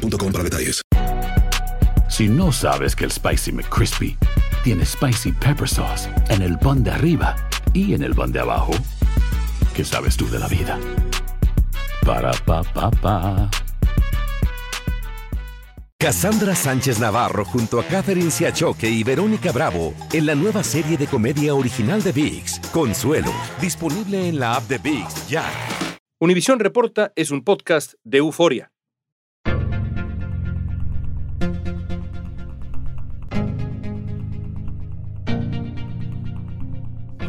para detalles. Si no sabes que el Spicy McCrispy tiene Spicy Pepper Sauce en el pan de arriba y en el pan de abajo, ¿qué sabes tú de la vida? Para, pa, pa, pa. Cassandra Sánchez Navarro junto a Catherine Siachoque y Verónica Bravo en la nueva serie de comedia original de VIX, Consuelo, disponible en la app de VIX ya. Univisión Reporta es un podcast de euforia.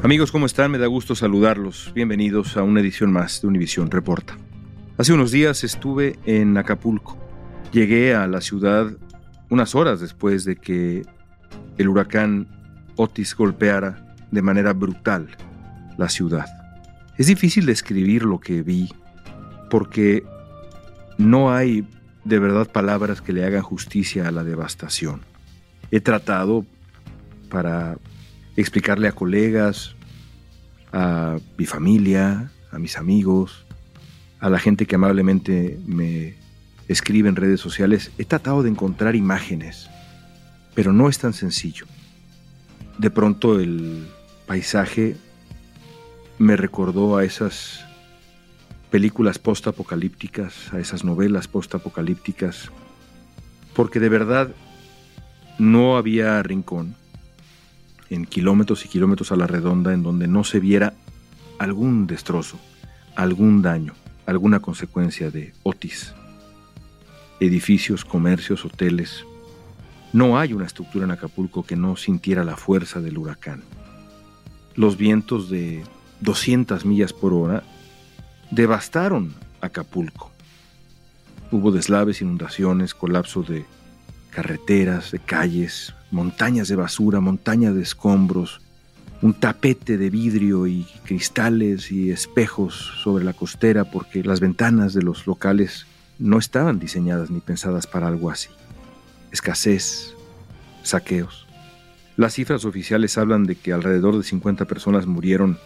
Amigos, ¿cómo están? Me da gusto saludarlos. Bienvenidos a una edición más de Univisión Reporta. Hace unos días estuve en Acapulco. Llegué a la ciudad unas horas después de que el huracán Otis golpeara de manera brutal la ciudad. Es difícil describir lo que vi porque no hay de verdad palabras que le hagan justicia a la devastación. He tratado para explicarle a colegas, a mi familia, a mis amigos, a la gente que amablemente me escribe en redes sociales, he tratado de encontrar imágenes, pero no es tan sencillo. De pronto el paisaje me recordó a esas películas post-apocalípticas, a esas novelas post-apocalípticas, porque de verdad no había rincón en kilómetros y kilómetros a la redonda en donde no se viera algún destrozo, algún daño, alguna consecuencia de Otis. Edificios, comercios, hoteles. No hay una estructura en Acapulco que no sintiera la fuerza del huracán. Los vientos de 200 millas por hora devastaron Acapulco. Hubo deslaves, inundaciones, colapso de carreteras, de calles, montañas de basura, montañas de escombros, un tapete de vidrio y cristales y espejos sobre la costera porque las ventanas de los locales no estaban diseñadas ni pensadas para algo así. Escasez, saqueos. Las cifras oficiales hablan de que alrededor de 50 personas murieron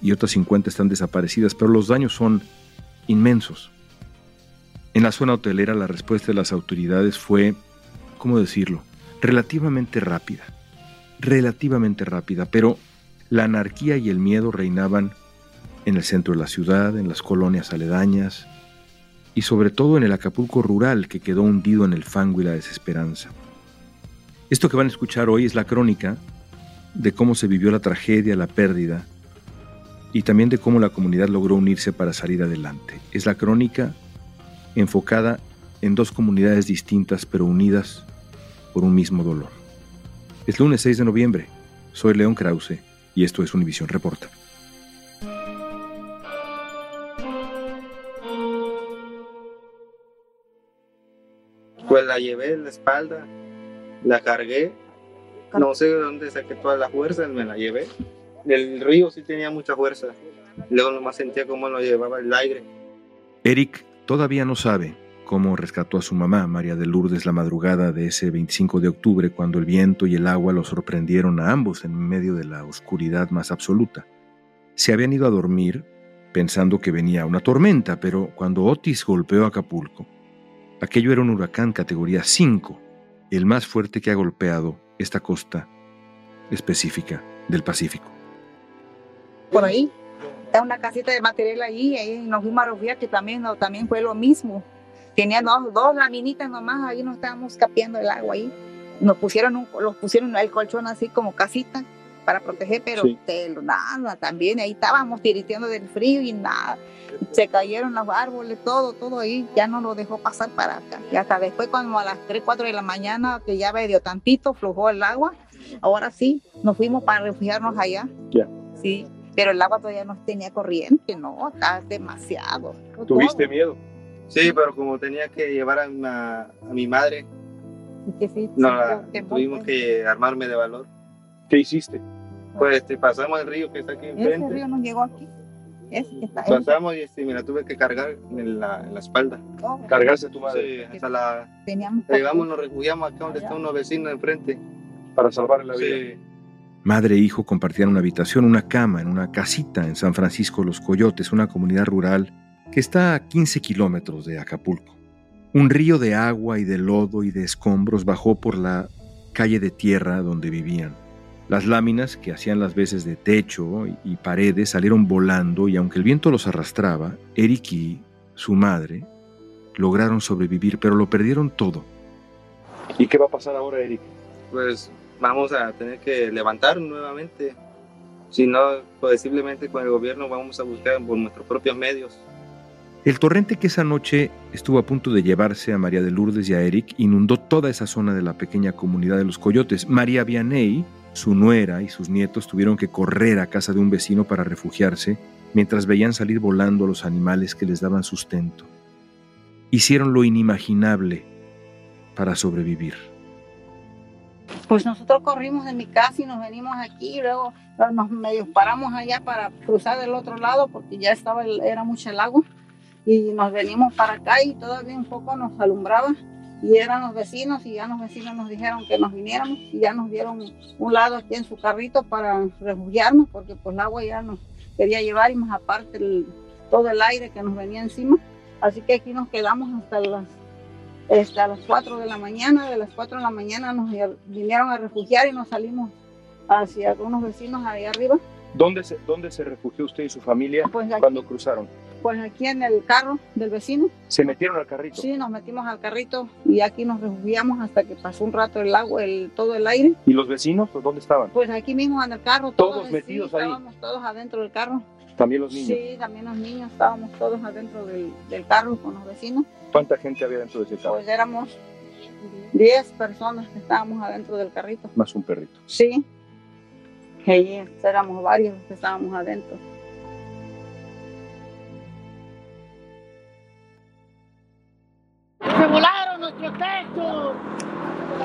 y otras 50 están desaparecidas, pero los daños son inmensos. En la zona hotelera la respuesta de las autoridades fue, ¿cómo decirlo?, relativamente rápida. Relativamente rápida, pero la anarquía y el miedo reinaban en el centro de la ciudad, en las colonias aledañas y sobre todo en el Acapulco rural que quedó hundido en el fango y la desesperanza. Esto que van a escuchar hoy es la crónica de cómo se vivió la tragedia, la pérdida y también de cómo la comunidad logró unirse para salir adelante. Es la crónica enfocada en dos comunidades distintas pero unidas por un mismo dolor. Es lunes 6 de noviembre. Soy León Krause y esto es Univisión Reporta. Pues la llevé en la espalda, la cargué, no sé de dónde saqué todas las fuerzas, me la llevé. El río sí tenía mucha fuerza, luego nomás sentía cómo lo llevaba el aire. Eric todavía no sabe cómo rescató a su mamá, María de Lourdes, la madrugada de ese 25 de octubre, cuando el viento y el agua lo sorprendieron a ambos en medio de la oscuridad más absoluta. Se habían ido a dormir pensando que venía una tormenta, pero cuando Otis golpeó Acapulco, aquello era un huracán categoría 5, el más fuerte que ha golpeado esta costa específica del Pacífico. Por ahí, está una casita de material ahí, ahí fuimos a refugiar, que también, también fue lo mismo. Tenía dos, dos laminitas nomás, ahí nos estábamos capiendo el agua ahí. Nos pusieron, un, los pusieron el colchón así como casita para proteger, pero Sí. nada, también ahí estábamos tiriteando del frío y nada. Se cayeron los árboles, todo, todo ahí, ya no lo dejó pasar para acá. Y hasta después, cuando a las 3, 4 de la mañana, que ya medio tantito, flujó el agua, ahora sí, nos fuimos para refugiarnos allá. Ya. Sí, pero el agua todavía no tenía corriente, no, está demasiado. ¿Tuviste miedo? Sí, pero como tenía que llevar a, mi ma- a mi madre, Y que sí, no, la- que- tuvimos que armarme de valor. ¿Qué hiciste? Pues este, pasamos el río que está aquí Ese enfrente. río nos llegó aquí. Ese que está Pasamos y este, me la tuve que cargar en la, en la espalda. Oh, Cargarse a tu Sí, hasta la. Teníamos Llegamos, nos refugiamos acá donde están unos vecinos enfrente. para salvarle la vida. Sí. Madre e hijo compartían una habitación, una cama en una casita en San Francisco Los Coyotes, una comunidad rural que está a 15 kilómetros de Acapulco. Un río de agua y de lodo y de escombros bajó por la calle de tierra donde vivían. Las láminas que hacían las veces de techo y paredes salieron volando y aunque el viento los arrastraba, Eric y su madre lograron sobrevivir, pero lo perdieron todo. ¿Y qué va a pasar ahora, Eric? Pues vamos a tener que levantar nuevamente. Si no, posiblemente con el gobierno vamos a buscar por nuestros propios medios. El torrente que esa noche estuvo a punto de llevarse a María de Lourdes y a Eric inundó toda esa zona de la pequeña comunidad de los Coyotes. María Vianey, su nuera y sus nietos tuvieron que correr a casa de un vecino para refugiarse mientras veían salir volando a los animales que les daban sustento. Hicieron lo inimaginable para sobrevivir. Pues nosotros corrimos de mi casa y nos venimos aquí y luego nos paramos allá para cruzar del otro lado porque ya estaba era mucho el agua y nos venimos para acá y todavía un poco nos alumbraba y eran los vecinos y ya los vecinos nos dijeron que nos viniéramos y ya nos dieron un lado aquí en su carrito para refugiarnos porque pues el agua ya nos quería llevar y más aparte el- todo el aire que nos venía encima así que aquí nos quedamos hasta las este, a las 4 de la mañana, de las 4 de la mañana nos vinieron a refugiar y nos salimos hacia unos vecinos ahí arriba. ¿Dónde se, dónde se refugió usted y su familia Pues aquí, cuando cruzaron? Pues aquí en el carro del vecino, ¿Se metieron al carrito? sí, nos metimos al carrito y aquí nos refugiamos hasta que pasó un rato el agua, el, todo el aire. ¿Y los vecinos pues, dónde estaban? Pues aquí mismo en el carro. Todos metidos ahí. Estábamos todos adentro del carro. También los niños. Sí, también los niños estábamos todos adentro del, del carro con los vecinos. ¿Cuánta gente había dentro de ese carro? Pues éramos 10 personas que estábamos adentro del carrito. Más un perrito. Sí. Sí, éramos varios que estábamos adentro.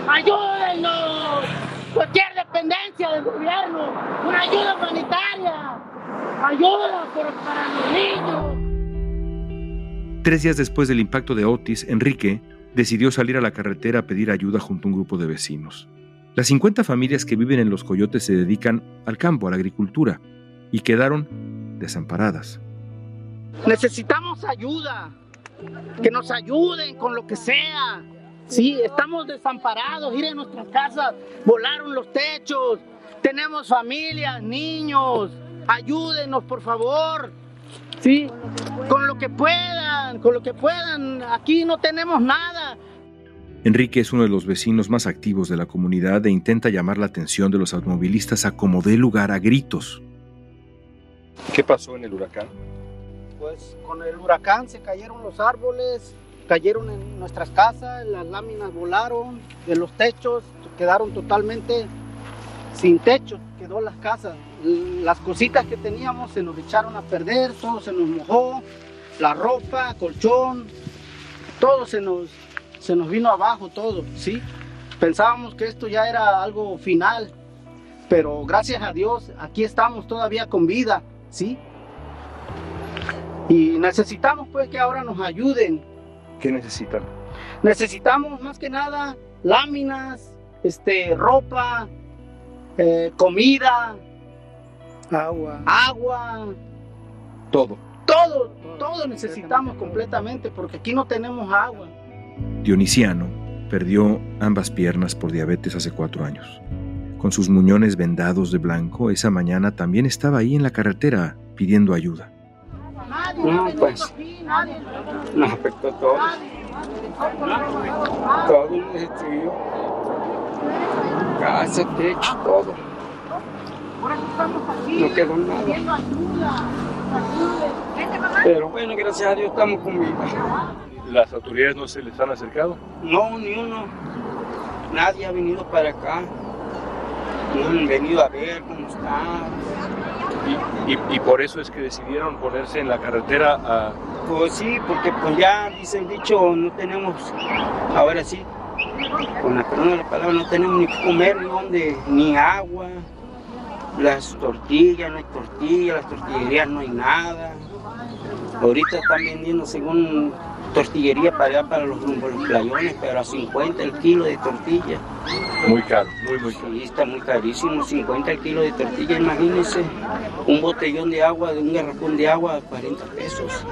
Ayúdennos. Cualquier dependencia del gobierno. Una ayuda humanitaria. Ayuda por- para los niños. Tres días después del impacto de Otis, Enrique decidió salir a la carretera a pedir ayuda junto a un grupo de vecinos. Las 50 familias que viven en Los Coyotes se dedican al campo, a la agricultura, y quedaron desamparadas. Necesitamos ayuda. Que nos ayuden con lo que sea. Sí, estamos desamparados. Miren nuestras casas. Volaron los techos. Tenemos familias, niños. Ayúdenos, por favor. Sí, con lo que puedan, con lo que puedan. Aquí no tenemos nada. Enrique es uno de los vecinos más activos de la comunidad e intenta llamar la atención de los automovilistas a como dé lugar a gritos. ¿Qué pasó en el huracán? Pues con el huracán se cayeron los árboles, cayeron en nuestras casas, las láminas volaron de los techos, quedaron totalmente sin techo, quedó las casas. Las cositas que teníamos se nos echaron a perder, todo se nos mojó, la ropa, colchón, todo se nos, se nos vino abajo, todo, ¿sí? Pensábamos que esto ya era algo final, pero gracias a Dios aquí estamos todavía con vida, ¿sí? Y necesitamos pues que ahora nos ayuden. ¿Qué necesitan? Necesitamos más que nada láminas, este, ropa, eh, comida, Agua. agua, Todo. todo, todo necesitamos completamente porque aquí no tenemos agua. Dionisiano perdió ambas piernas por diabetes hace cuatro años. Con sus muñones vendados de blanco, esa mañana también estaba ahí en la carretera pidiendo ayuda. No, nadie pues. Nos afectó todo. Todo nos destruyó. Casa, techo, todo. Por eso estamos aquí. No quedó nada. Pero bueno, gracias a Dios estamos con vida. ¿Las autoridades no se les han acercado? No, ni uno. Nadie ha venido para acá. No han venido a ver cómo está. Y, y- y por eso es que decidieron ponerse en la carretera a, Pues sí, porque pues ya dice el dicho, no tenemos, ahora sí, con la perdón de la palabra, no tenemos ni comer, ni donde, ni agua, las tortillas, no hay tortillas, las tortillerías no hay nada. Ahorita están vendiendo según tortillería para allá, para los, los playones, pero a 50 el kilo de tortilla. Muy caro, muy, muy caro. Sí, está muy carísimo, 50 el kilo de tortilla, imagínense, un botellón de agua, de un garrafón de agua, 40 pesos.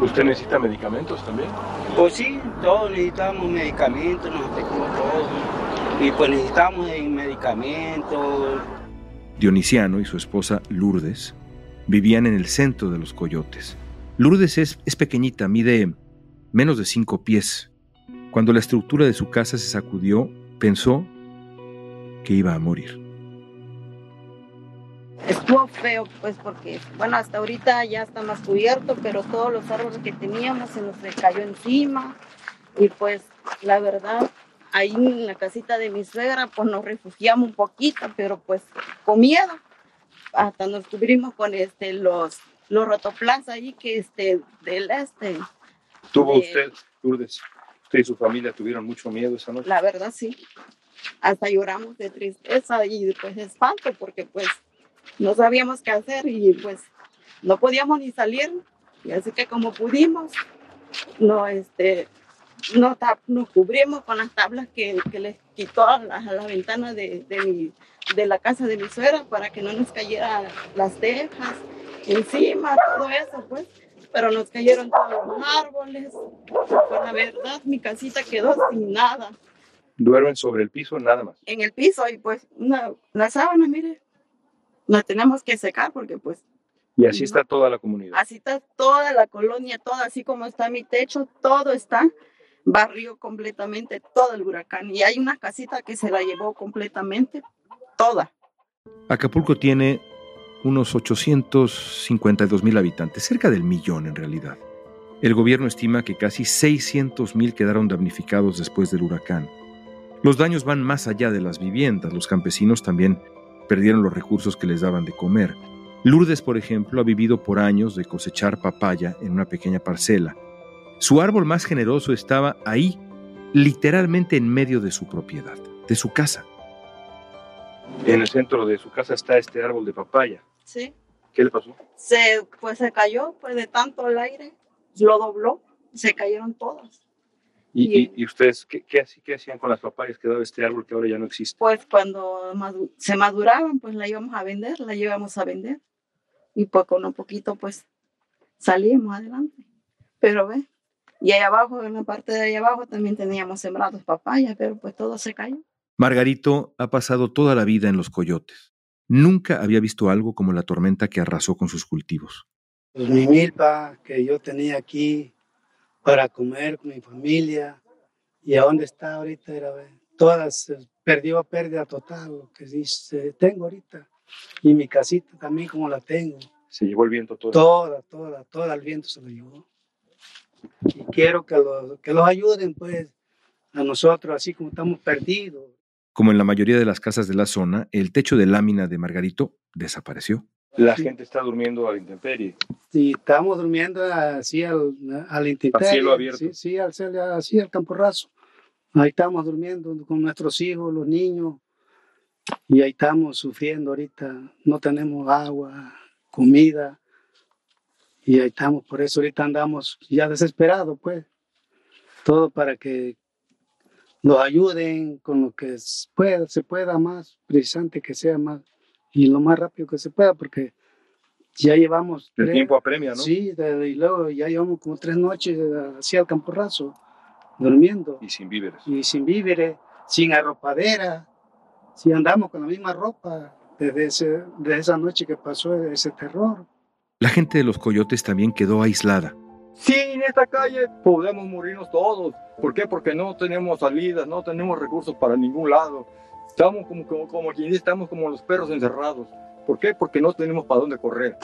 ¿Usted necesita medicamentos también? Pues sí, todos necesitamos medicamentos, nos afectó todo. Y pues necesitamos medicamentos. Dionisiano y su esposa Lourdes vivían en el centro de los coyotes. Lourdes es, es pequeñita, mide menos de cinco pies. Cuando la estructura de su casa se sacudió, pensó que iba a morir. Estuvo feo, pues, porque, bueno, hasta ahorita ya está más cubierto, pero todos los árboles que teníamos se nos cayó encima. Y pues, la verdad, ahí en la casita de mi suegra, pues nos refugiamos un poquito, pero pues con miedo. Hasta nos cubrimos con este, los, los rotoplas ahí que este, del este. ¿Tuvo usted, Lourdes, usted y su familia tuvieron mucho miedo esa noche? La verdad, sí. Hasta lloramos de tristeza y pues de espanto porque pues no sabíamos qué hacer y pues no podíamos ni salir. Y así que como pudimos, no, este, no tap- nos cubrimos con las tablas que, que les quitó a la, a la ventana de, de, mi- de la casa de mi suegra para que no nos cayeran las tejas encima, todo eso, pues. Pero nos cayeron todos los árboles. Pues la verdad, mi casita quedó sin nada Duermen sobre el piso nada más. en el piso y pues una, la sábana, mire, la tenemos que secar porque pues Y así está toda la comunidad. así está toda la colonia, toda así como está mi techo, todo está barrió completamente todo el huracán y hay una casita que se la llevó completamente toda. Acapulco tiene unos 852 mil habitantes, cerca del millón en realidad. El gobierno estima que casi 600 mil quedaron damnificados después del huracán. Los daños van más allá de las viviendas, los campesinos también perdieron los recursos que les daban de comer. Lourdes, por ejemplo, ha vivido por años de cosechar papaya en una pequeña parcela. Su árbol más generoso estaba ahí, literalmente en medio de su propiedad, de su casa. En el centro de su casa está este árbol de papaya. Sí. ¿Qué le pasó? Se pues se cayó pues de tanto el aire, lo dobló, se cayeron todas. ¿Y, y- y ustedes qué, qué hacían con las papayas que daba este árbol que ahora ya no existe? pues cuando madu- se maduraban, pues la íbamos a vender, la llevamos a vender. Y pues con un poquito, pues salíamos adelante. Pero ve, y ahí abajo, en la parte de ahí abajo, también teníamos sembrados papaya, pero pues todo se cayó. Margarito ha pasado toda la vida en los coyotes. Nunca había visto algo como la tormenta que arrasó con sus cultivos. Pues mi milpa que yo tenía aquí para comer con mi familia y a dónde está ahorita era ver, todas eh, perdió pérdida total lo que dice tengo ahorita. Y mi casita también como la tengo Se llevó el viento todo. toda toda toda el viento se lo llevó. Y quiero que los que los ayuden pues a nosotros así como estamos perdidos Como en la mayoría de las casas de la zona, el techo de lámina de Margarito desapareció. La gente está durmiendo a la intemperie. y estamos durmiendo así al, al intemperie, cielo abierto. Sí, sí, al cielo, así al campo raso. Ahí estamos durmiendo con nuestros hijos, los niños, y ahí estamos sufriendo ahorita. No tenemos agua, comida, y ahí estamos. Por eso ahorita andamos ya desesperados, pues. Todo para que nos ayuden con lo que pueda, se pueda más, precisamente que sea más, y lo más rápido que se pueda, porque ya llevamos El tres- tiempo apremia, ¿no? Sí, de- y luego ya llevamos como tres noches eh, así al campo raso, durmiendo, Y sin víveres. y sin víveres, sin arropadera, si andamos con la misma ropa desde, ese- desde esa noche que pasó ese terror. La gente de los coyotes también quedó aislada. Sí, en esta calle podemos morirnos todos. ¿Por qué? Porque no tenemos salidas, no tenemos recursos para ningún lado. Estamos como, como, como quien dice, estamos como los perros encerrados. ¿Por qué? Porque no tenemos para dónde correr.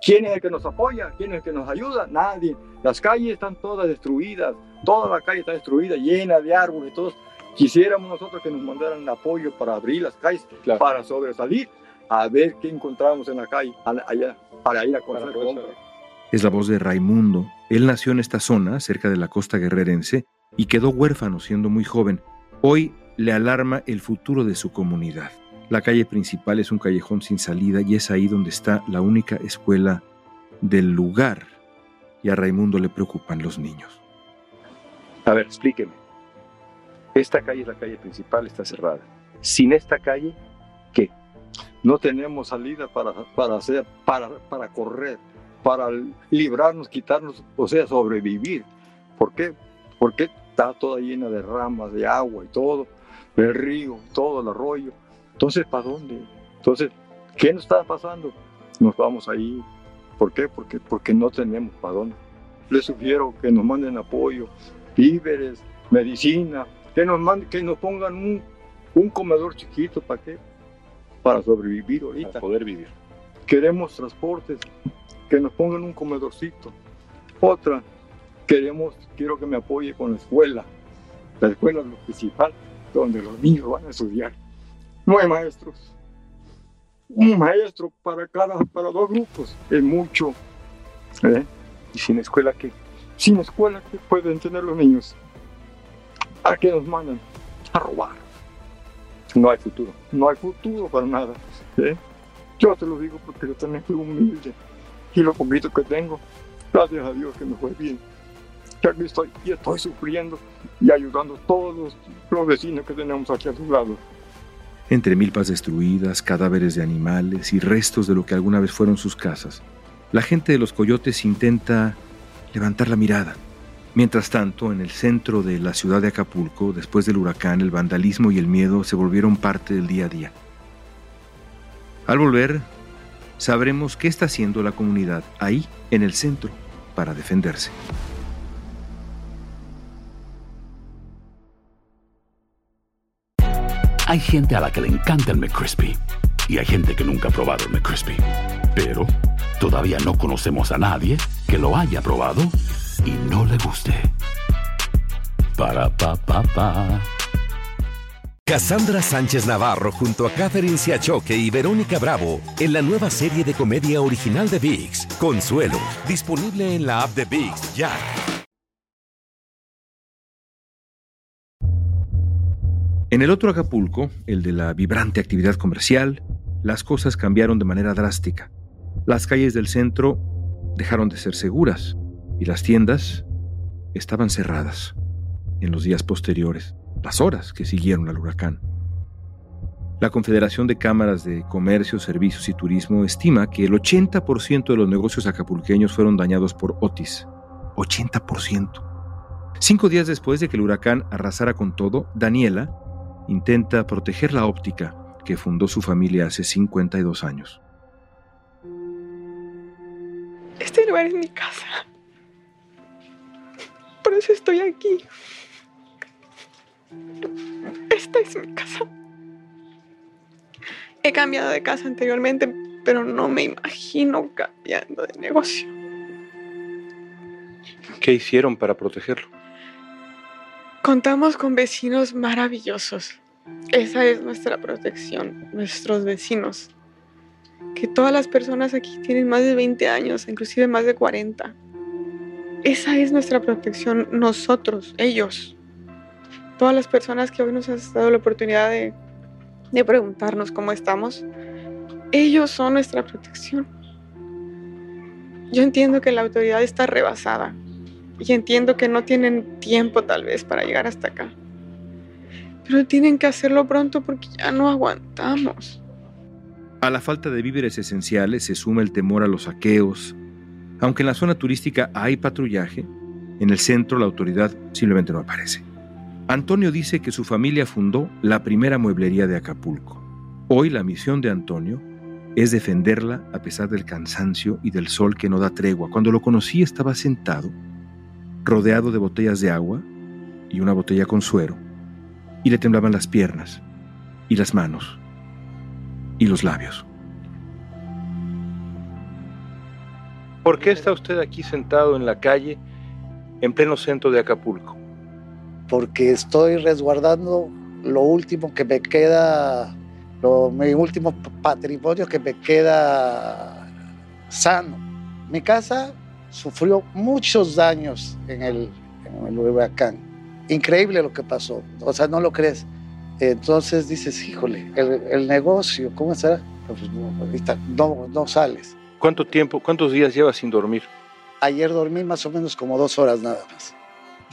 ¿Quién es el que nos apoya? ¿Quién es el que nos ayuda? Nadie. Las calles están todas destruidas. Toda la calle está destruida, llena de árboles. Todos. Quisiéramos nosotros que nos mandaran apoyo para abrir las calles, para sobresalir, a ver qué encontramos en la calle, allá, para ir a comprar. Es la voz de Raimundo. Él nació en esta zona, cerca de la costa guerrerense, y quedó huérfano siendo muy joven. Hoy le alarma el futuro de su comunidad. La calle principal es un callejón sin salida y es ahí donde está la única escuela del lugar. Y a Raimundo le preocupan los niños. A ver, explíqueme. Esta calle es la calle principal, está cerrada. Sin esta calle, ¿qué? No tenemos salida para, hacer, para, para correr, para librarnos, quitarnos, o sea, sobrevivir. ¿Por qué? Porque está toda llena de ramas, de agua y todo, el río, todo el arroyo. Entonces, ¿para dónde? Entonces, ¿qué nos está pasando? Nos vamos ahí. ¿Por qué? Porque, porque no tenemos para dónde. Les sugiero que nos manden apoyo, víveres, medicina, que nos, manden, que nos pongan un, un comedor chiquito, ¿para qué? Para sobrevivir ahorita. Para poder vivir. Queremos transportes, que nos pongan un comedorcito. Otra, queremos, quiero que me apoye con la escuela. La escuela es lo principal, donde los niños van a estudiar. No hay maestros. Un maestro para cada, para dos grupos es mucho. ¿eh? ¿Y sin escuela qué? Sin escuela, ¿qué pueden tener los niños? ¿A qué nos mandan? A robar. No hay futuro. No hay futuro para nada. ¿eh? Yo te lo digo porque yo también fui humilde. Y lo poquito que tengo, gracias a Dios que me fue bien. Ya aquí estoy y estoy sufriendo y ayudando a todos los vecinos que tenemos aquí a su lado. Entre milpas destruidas, cadáveres de animales y restos de lo que alguna vez fueron sus casas, la gente de los coyotes intenta levantar la mirada. Mientras tanto, en el centro de la ciudad de Acapulco, después del huracán, el vandalismo y el miedo se volvieron parte del día a día. Al volver, sabremos qué está haciendo la comunidad ahí, en el centro, para defenderse. Hay gente a la que le encanta el McCrispy y hay gente que nunca ha probado el McCrispy. Pero todavía no conocemos a nadie que lo haya probado y no le guste. Para pa pa pa. Cassandra Sánchez Navarro junto a Catherine Siachoque y Verónica Bravo en la nueva serie de comedia original de VIX, Consuelo, disponible en la app de VIX ya. En el otro Acapulco, el de la vibrante actividad comercial, las cosas cambiaron de manera drástica. Las calles del centro dejaron de ser seguras y las tiendas estaban cerradas en los días posteriores, las horas que siguieron al huracán. La Confederación de Cámaras de Comercio, Servicios y Turismo estima que el 80% de los negocios acapulqueños fueron dañados por Otis. 80%. Cinco días después de que el huracán arrasara con todo, Daniela intenta proteger la óptica que fundó su familia hace 52 años. Este lugar es mi casa. Por eso estoy aquí. Esta es mi casa. He cambiado de casa anteriormente, pero no me imagino cambiando de negocio. ¿Qué hicieron para protegerlo? Contamos con vecinos maravillosos. Esa es nuestra protección, nuestros vecinos. Que todas las personas aquí tienen más de 20 años, inclusive más de 40. Esa es nuestra protección, nosotros, ellos. Todas las personas que hoy nos han dado la oportunidad de, de preguntarnos cómo estamos, ellos son nuestra protección. Yo entiendo que la autoridad está rebasada, y entiendo que no tienen tiempo tal vez para llegar hasta acá. Pero tienen que hacerlo pronto porque ya no aguantamos. A la falta de víveres esenciales se suma el temor a los saqueos. Aunque en la zona turística hay patrullaje, en el centro la autoridad simplemente no aparece. Antonio dice que su familia fundó la primera mueblería de Acapulco. Hoy la misión de Antonio es defenderla a pesar del cansancio y del sol que no da tregua. Cuando lo conocí estaba sentado rodeado de botellas de agua y una botella con suero, y le temblaban las piernas, y las manos, y los labios. ¿Por qué está usted aquí sentado en la calle, en pleno centro de Acapulco? Porque estoy resguardando lo último que me queda, lo, mi último patrimonio que me queda sano. Mi casa sufrió muchos daños en el, en el huracán. Increíble lo que pasó, o sea, no lo crees. Entonces dices, híjole, el, el negocio, ¿cómo será? Pues no, no, no sales. ¿Cuánto tiempo, cuántos días llevas sin dormir? Ayer dormí más o menos como dos horas nada más.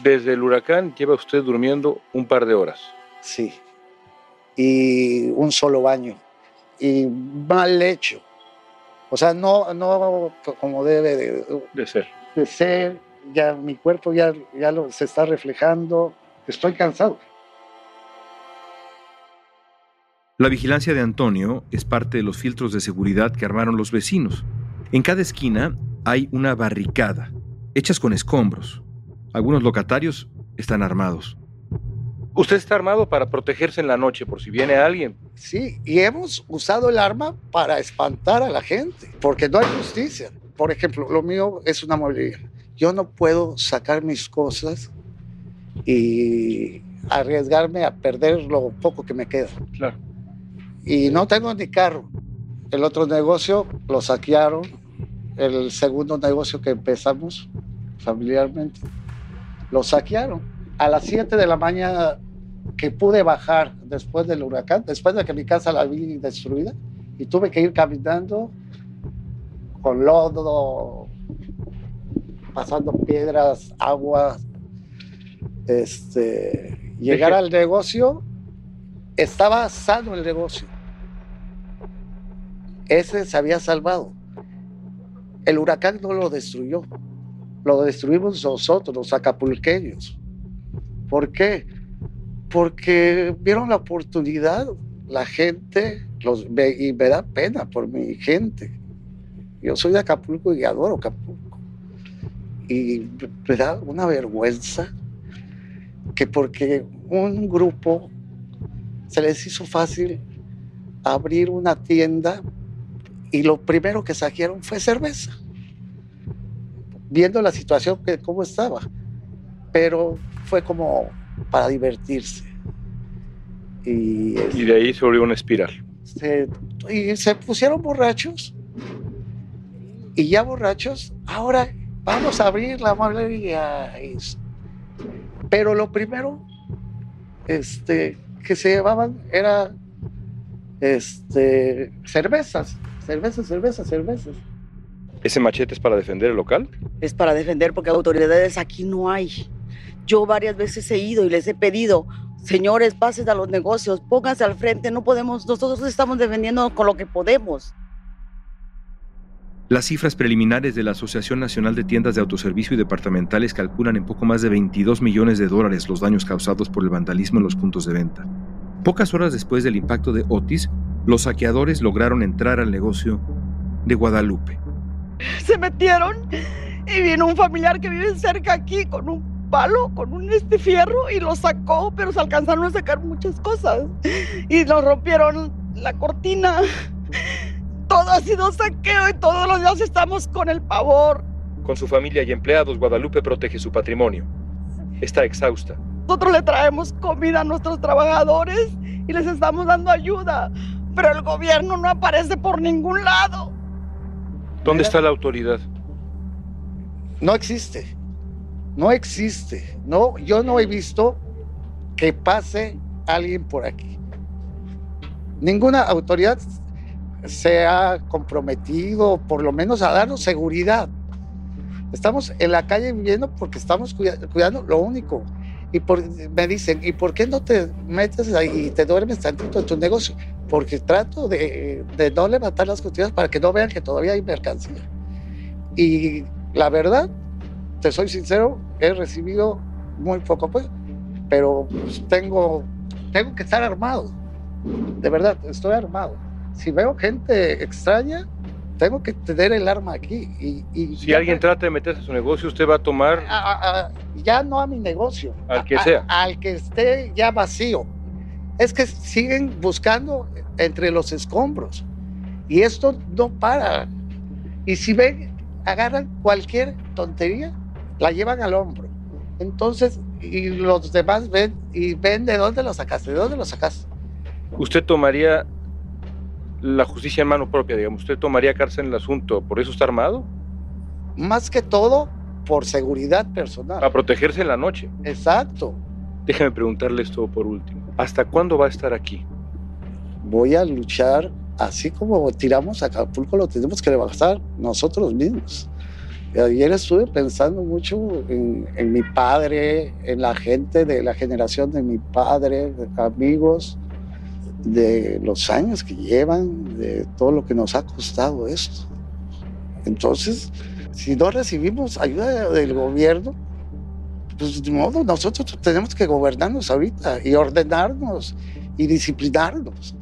Desde el huracán lleva usted durmiendo un par de horas. Sí. Y un solo baño. Y mal hecho. O sea, no, no como debe de, De ser. de ser. Ya mi cuerpo ya, ya lo, se está reflejando. Estoy cansado. La vigilancia de Antonio es parte de los filtros de seguridad que armaron los vecinos. En cada esquina hay una barricada, hechas con escombros. Algunos locatarios están armados. Usted está armado para protegerse en la noche por si viene alguien. Sí, y hemos usado el arma para espantar a la gente, porque no hay justicia. Por ejemplo, lo mío es una mueblería. Yo no puedo sacar mis cosas y arriesgarme a perder lo poco que me queda. Claro. Y no tengo ni carro. El otro negocio lo saquearon. El segundo negocio que empezamos familiarmente, lo saquearon. A las 7 de la mañana que pude bajar después del huracán, después de que mi casa la vi destruida, y tuve que ir caminando con lodo, pasando piedras, agua, este, llegar al negocio, estaba sano el negocio. Ese se había salvado. El huracán no lo destruyó, lo destruimos nosotros, los acapulqueños. ¿Por qué? Porque vieron la oportunidad, la gente, los, y me da pena por mi gente. Yo soy de Acapulco y adoro Acapulco. Y me da una vergüenza que porque un grupo se les hizo fácil abrir una tienda y lo primero que saquearon fue cerveza, viendo la situación que cómo estaba, pero fue como para divertirse. Y, Y de ahí se volvió una espiral. se, y se pusieron borrachos y ya borrachos, ahora vamos a abrir la mueblería. Pero lo primero este, que se llevaban era este, cervezas, cervezas, cervezas, cervezas. ¿Ese machete es para defender el local? es para defender porque autoridades aquí no hay. Yo varias veces he ido y les he pedido, señores, pasen a los negocios, pónganse al frente, no podemos, nosotros estamos defendiendo con lo que podemos. Las cifras preliminares de la Asociación Nacional de Tiendas de Autoservicio y Departamentales calculan en poco más de 22 millones de dólares los daños causados por el vandalismo en los puntos de venta. Pocas horas después del impacto de Otis, los saqueadores lograron entrar al negocio de Guadalupe. Se metieron y vino un familiar que vive cerca aquí con un palo, con un este fierro y lo sacó, pero se alcanzaron a sacar muchas cosas y nos rompieron la cortina. Todo ha sido saqueo y todos los días estamos con el pavor. Con su familia y empleados, Guadalupe protege su patrimonio. Está exhausta. Nosotros le traemos comida a nuestros trabajadores y les estamos dando ayuda, pero el gobierno no aparece por ningún lado. ¿Dónde está la autoridad? No existe, no existe. No, yo no he visto que pase alguien por aquí. Ninguna autoridad se ha comprometido, por lo menos a darnos seguridad. Estamos en la calle viviendo porque estamos cuida- cuidando lo único. Y por- me dicen, ¿y por qué no te metes ahí y te duermes tantito en tu negocio? Porque trato de, de no levantar las cortinas para que no vean que todavía hay mercancía. Y la verdad, te soy sincero, he recibido muy poco apoyo, pero pues, tengo, tengo que estar armado. De verdad, estoy armado. Si veo gente extraña, tengo que tener el arma aquí. Y, y Si alguien trata de meterse a su negocio, usted va a tomar a- a- ya no a mi negocio, al que a- sea. al que esté ya vacío. Es que siguen buscando entre los escombros y esto no para. Y si ven, agarran cualquier tontería, la llevan al hombro. Entonces, y los demás ven y ven de dónde lo sacaste, de dónde lo sacaste. Usted tomaría la justicia en mano propia, digamos. Usted tomaría cárcel en el asunto. ¿Por eso está armado? más que todo por seguridad personal. Para protegerse en la noche. Exacto. Déjame preguntarle esto por último. ¿Hasta cuándo va a estar aquí? Voy a luchar, así como tiramos a Acapulco, lo tenemos que levantar nosotros mismos. Ayer estuve pensando mucho en, mi padre, en la gente de la generación de mi padre, de amigos, de los años que llevan, de todo lo que nos ha costado esto. Entonces, si no recibimos ayuda del gobierno, pues de modo, nosotros tenemos que gobernarnos ahorita y ordenarnos y disciplinarnos.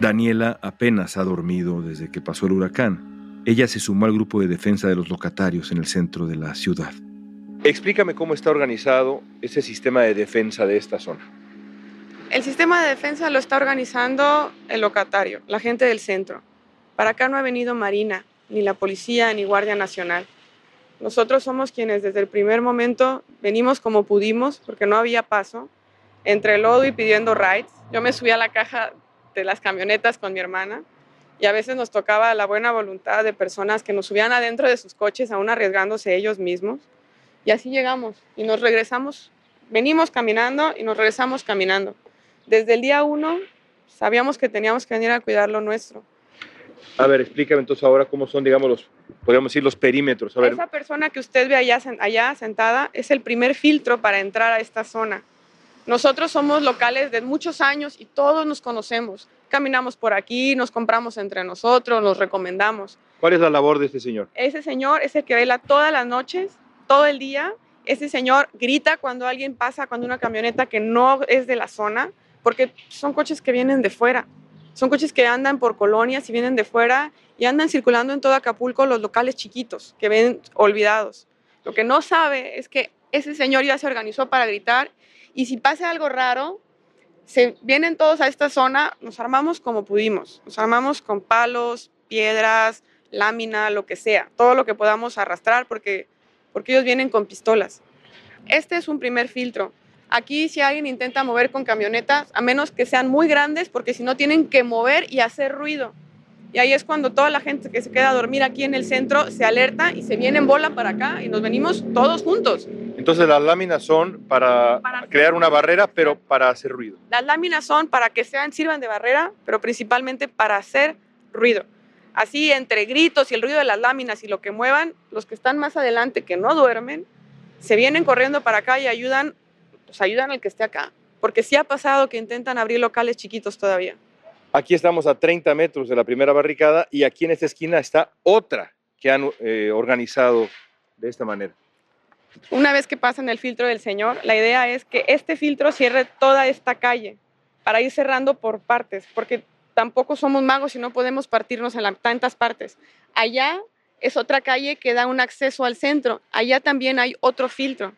Daniela apenas ha dormido desde que pasó el huracán. Ella se sumó al grupo de defensa de los locatarios en el centro de la ciudad. Explícame cómo está organizado ese sistema de defensa de esta zona. El sistema de defensa lo está organizando el locatario, la gente del centro. Para acá no ha venido Marina, ni la policía, ni Guardia Nacional. Nosotros somos quienes desde el primer momento venimos como pudimos, porque no había paso, entre lodo y pidiendo rides. Yo me subí a la caja de las camionetas con mi hermana y a veces nos tocaba la buena voluntad de personas que nos subían adentro de sus coches, aún arriesgándose ellos mismos. Y así llegamos y nos regresamos. Venimos caminando y nos regresamos caminando. Desde el día uno sabíamos que teníamos que venir a cuidar lo nuestro. A ver, explícame entonces ahora cómo son, digamos, los, podríamos decir, los perímetros. A ver. Esa persona que usted ve allá, allá sentada es el primer filtro para entrar a esta zona. Nosotros somos locales de muchos años y todos nos conocemos. Caminamos por aquí, nos compramos entre nosotros, nos recomendamos. ¿Cuál es la labor de este señor? Ese señor es el que vela todas las noches, todo el día. Ese señor grita cuando alguien pasa, cuando una camioneta que no es de la zona, porque son coches que vienen de fuera. Son coches que andan por colonias y vienen de fuera y andan circulando en todo Acapulco los locales chiquitos que ven olvidados. Lo que no sabe es que ese señor ya se organizó para gritar y si pasa algo raro, se vienen todos a esta zona, nos armamos como pudimos, nos armamos con palos, piedras, lámina, lo que sea, todo lo que podamos arrastrar porque, porque ellos vienen con pistolas. Este es un primer filtro. Aquí si alguien intenta mover con camionetas, a menos que sean muy grandes, porque si no tienen que mover y hacer ruido. Y ahí es cuando toda la gente que se queda a dormir aquí en el centro se alerta y se viene en bola para acá y nos venimos todos juntos. Entonces las láminas son para, para crear una barrera, pero para hacer ruido. Las láminas son para que sean, sirvan de barrera, pero principalmente para hacer ruido. Así entre gritos y el ruido de las láminas y lo que muevan, los que están más adelante que no duermen, se vienen corriendo para acá y ayudan, pues ayudan al que esté acá. Porque sí ha pasado que intentan abrir locales chiquitos todavía. Aquí estamos a 30 metros de la primera barricada y aquí en esta esquina está otra que han eh, organizado de esta manera. Una vez que pasan el filtro del Señor, la idea es que este filtro cierre toda esta calle para ir cerrando por partes, porque tampoco somos magos y no podemos partirnos en tantas partes. Allá es otra calle que da un acceso al centro, allá también hay otro filtro.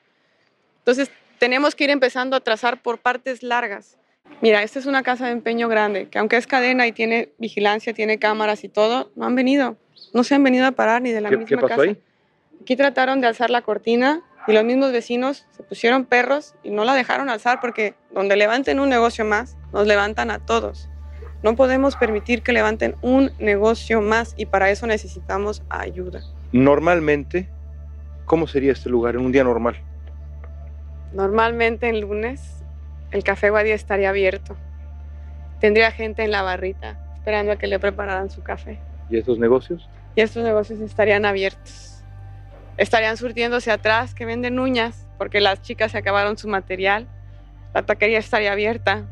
Entonces tenemos que ir empezando a trazar por partes largas. Mira, esta es una casa de empeño grande, que aunque es cadena y tiene vigilancia, tiene cámaras y todo, no han venido, no se han venido a parar ni de la ¿Qué, misma qué pasó casa. ahí? Aquí trataron de alzar la cortina y los mismos vecinos se pusieron perros y no la dejaron alzar porque donde levanten un negocio más, nos levantan a todos. No podemos permitir que levanten un negocio más y para eso necesitamos ayuda. Normalmente, ¿cómo sería este lugar en un día normal? Normalmente el lunes el café Guadía estaría abierto. Tendría gente en la barrita esperando a que le prepararan su café. ¿Y estos negocios? Y estos negocios estarían abiertos. Estarían surtiéndose atrás que venden uñas porque las chicas se acabaron su material. La taquería estaría abierta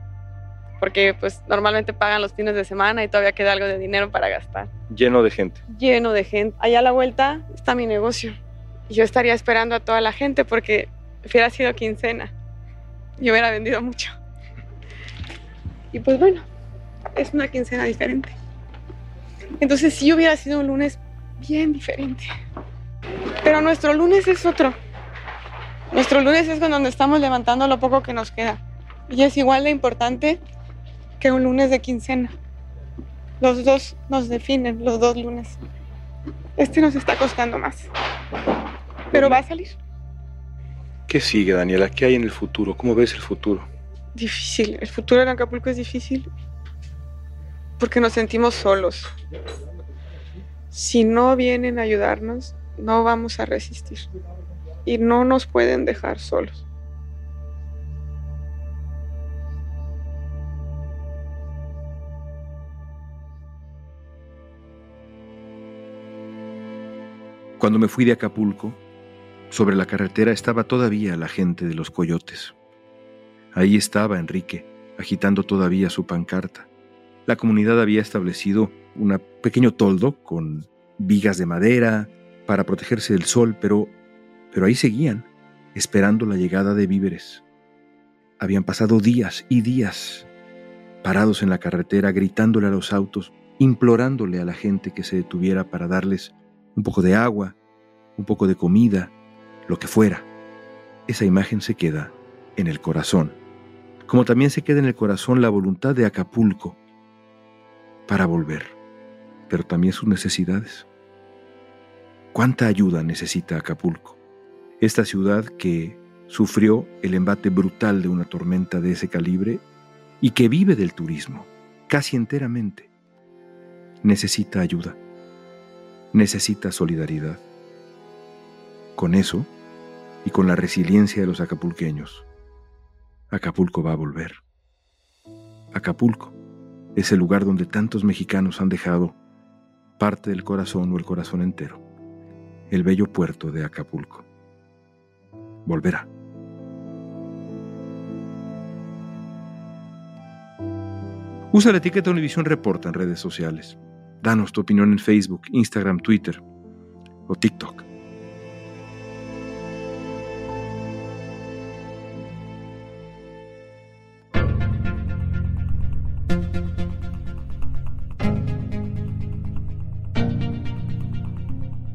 porque pues normalmente pagan los fines de semana y todavía queda algo de dinero para gastar. Lleno de gente. Lleno de gente. Allá a la vuelta está mi negocio. Y yo estaría esperando a toda la gente porque hubiera sido quincena. Yo hubiera vendido mucho. Y pues bueno, es una quincena diferente. Entonces sí hubiera sido un lunes bien diferente. Pero nuestro lunes es otro. Nuestro lunes es donde estamos levantando lo poco que nos queda. Y es igual de importante que un lunes de quincena. Los dos nos definen, los dos lunes. Este nos está costando más. Pero va a salir. ¿Qué sigue, Daniela? ¿Qué hay en el futuro? ¿Cómo ves el futuro? Difícil. El futuro en Acapulco es difícil porque nos sentimos solos. Si no vienen a ayudarnos, no vamos a resistir. Y no nos pueden dejar solos. Cuando me fui de Acapulco, sobre la carretera estaba todavía la gente de los coyotes. Ahí estaba Enrique, agitando todavía su pancarta. La comunidad había establecido un pequeño toldo con vigas de madera para protegerse del sol, pero, pero ahí seguían, esperando la llegada de víveres. Habían pasado días y días parados en la carretera, gritándole a los autos, implorándole a la gente que se detuviera para darles un poco de agua, un poco de comida, lo que fuera. Esa imagen se queda en el corazón, como también se queda en el corazón la voluntad de Acapulco para volver, pero también sus necesidades. ¿Cuánta ayuda necesita Acapulco? Esta ciudad que sufrió el embate brutal de una tormenta de ese calibre y que vive del turismo, casi enteramente, necesita ayuda necesita solidaridad. Con eso, y con la resiliencia de los acapulqueños, Acapulco va a volver. Acapulco es el lugar donde tantos mexicanos han dejado parte del corazón o el corazón entero, el bello puerto de Acapulco. Volverá. Usa la etiqueta Univisión Reporta en redes sociales. Danos tu opinión en Facebook, Instagram, Twitter o TikTok.